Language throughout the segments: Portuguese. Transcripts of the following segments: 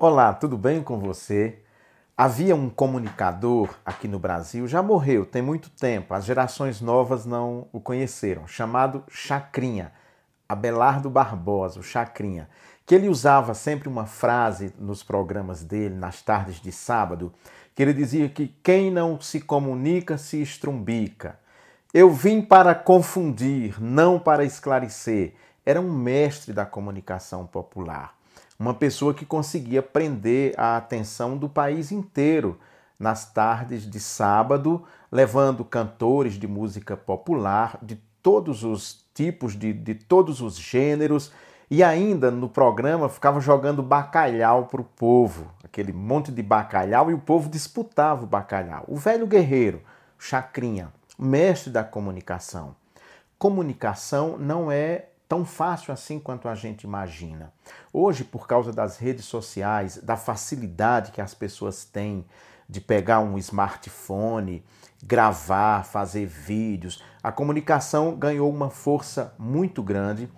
Olá, tudo bem com você? Havia um comunicador aqui no Brasil, já morreu, tem muito tempo, as gerações novas não o conheceram, chamado Chacrinha, Abelardo Barbosa, o Chacrinha, que ele usava sempre uma frase nos programas dele, nas tardes de sábado, que ele dizia que quem não se comunica se estrumbica. Eu vim para confundir, não para esclarecer. Era um mestre da comunicação popular uma pessoa que conseguia prender a atenção do país inteiro nas tardes de sábado, levando cantores de música popular de todos os tipos, de, de todos os gêneros, e ainda no programa ficava jogando bacalhau para o povo, aquele monte de bacalhau, e o povo disputava o bacalhau. O velho guerreiro, Chacrinha, mestre da comunicação. Comunicação não é tão fácil assim quanto a gente imagina. Hoje, por causa das redes sociais, da facilidade que as pessoas têm de pegar um smartphone, gravar, fazer vídeos, a comunicação ganhou uma força muito grande,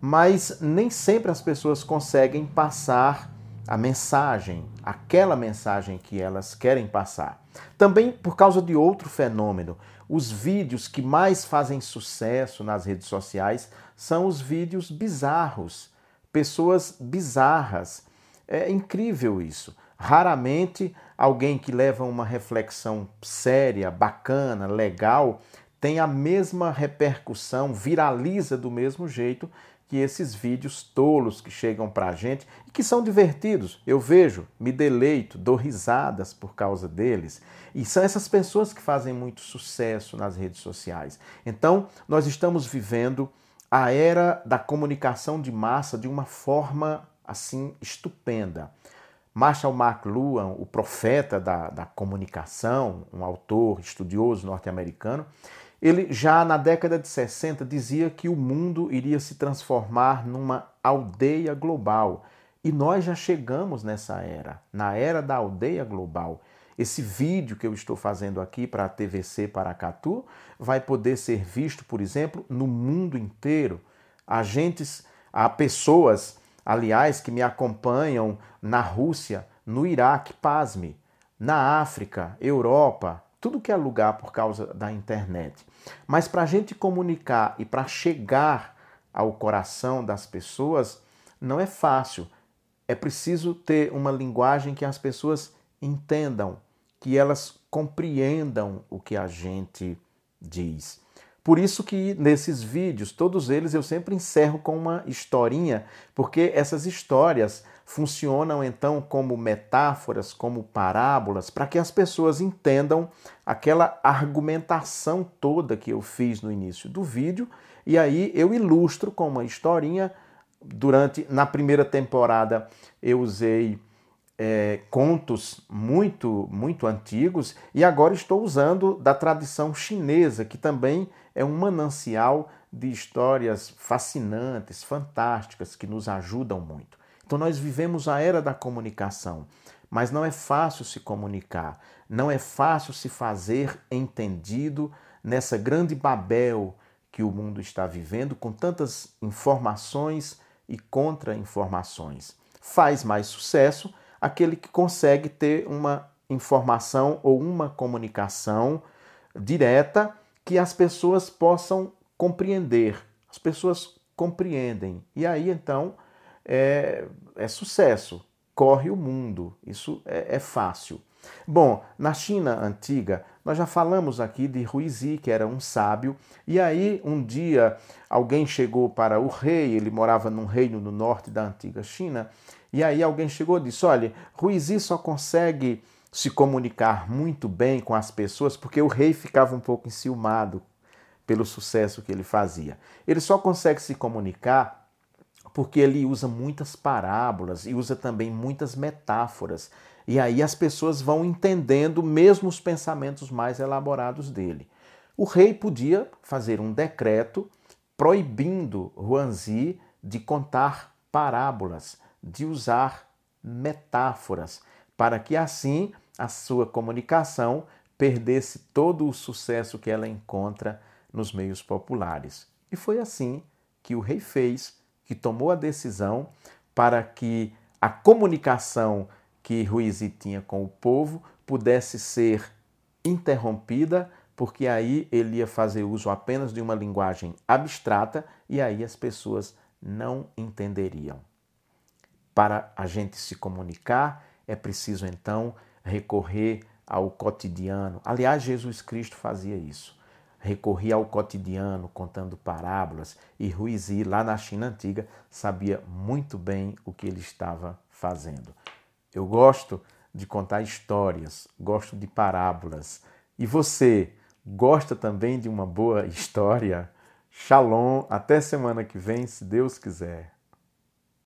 mas nem sempre as pessoas conseguem passar a mensagem, aquela mensagem que elas querem passar. Também por causa de outro fenômeno. Os vídeos que mais fazem sucesso nas redes sociais são os vídeos bizarros, pessoas bizarras. É incrível isso. Raramente alguém que leva uma reflexão séria, bacana, legal, tem a mesma repercussão, viraliza do mesmo jeito que esses vídeos tolos que chegam para a gente e que são divertidos. Eu vejo, me deleito, dou risadas por causa deles. E são essas pessoas que fazem muito sucesso nas redes sociais. Então, nós estamos vivendo a era da comunicação de massa de uma forma assim estupenda. Marshall McLuhan, o profeta da, da comunicação, um autor estudioso norte-americano, ele já na década de 60 dizia que o mundo iria se transformar numa aldeia global. E nós já chegamos nessa era, na era da aldeia global. Esse vídeo que eu estou fazendo aqui para a TVC Paracatu vai poder ser visto, por exemplo, no mundo inteiro. Agentes, há pessoas, aliás, que me acompanham na Rússia, no Iraque, pasme, na África, Europa, tudo que é lugar por causa da internet. Mas para a gente comunicar e para chegar ao coração das pessoas, não é fácil. É preciso ter uma linguagem que as pessoas entendam, que elas compreendam o que a gente diz. Por isso que nesses vídeos, todos eles eu sempre encerro com uma historinha, porque essas histórias funcionam então como metáforas, como parábolas, para que as pessoas entendam aquela argumentação toda que eu fiz no início do vídeo, e aí eu ilustro com uma historinha. Durante na primeira temporada eu usei é, contos muito, muito antigos e agora estou usando da tradição chinesa, que também é um manancial de histórias fascinantes, fantásticas, que nos ajudam muito. Então, nós vivemos a era da comunicação, mas não é fácil se comunicar, não é fácil se fazer entendido nessa grande Babel que o mundo está vivendo, com tantas informações e contra-informações. Faz mais sucesso aquele que consegue ter uma informação ou uma comunicação direta que as pessoas possam compreender. As pessoas compreendem. E aí então é, é sucesso, corre o mundo. Isso é, é fácil. Bom, na China antiga, nós já falamos aqui de Huizi, que era um sábio, e aí um dia alguém chegou para o rei, ele morava num reino no norte da antiga China, e aí alguém chegou e disse: Olha, Ruizi só consegue se comunicar muito bem com as pessoas porque o rei ficava um pouco enciumado pelo sucesso que ele fazia. Ele só consegue se comunicar porque ele usa muitas parábolas e usa também muitas metáforas. E aí as pessoas vão entendendo mesmo os pensamentos mais elaborados dele. O rei podia fazer um decreto proibindo Huanzi de contar parábolas, de usar metáforas, para que assim a sua comunicação perdesse todo o sucesso que ela encontra nos meios populares. E foi assim que o rei fez, que tomou a decisão para que a comunicação que Ruizi tinha com o povo pudesse ser interrompida, porque aí ele ia fazer uso apenas de uma linguagem abstrata e aí as pessoas não entenderiam. Para a gente se comunicar, é preciso então recorrer ao cotidiano. Aliás, Jesus Cristo fazia isso. Recorria ao cotidiano, contando parábolas, e Ruizi, lá na China antiga, sabia muito bem o que ele estava fazendo. Eu gosto de contar histórias, gosto de parábolas. E você gosta também de uma boa história? Shalom, até semana que vem, se Deus quiser.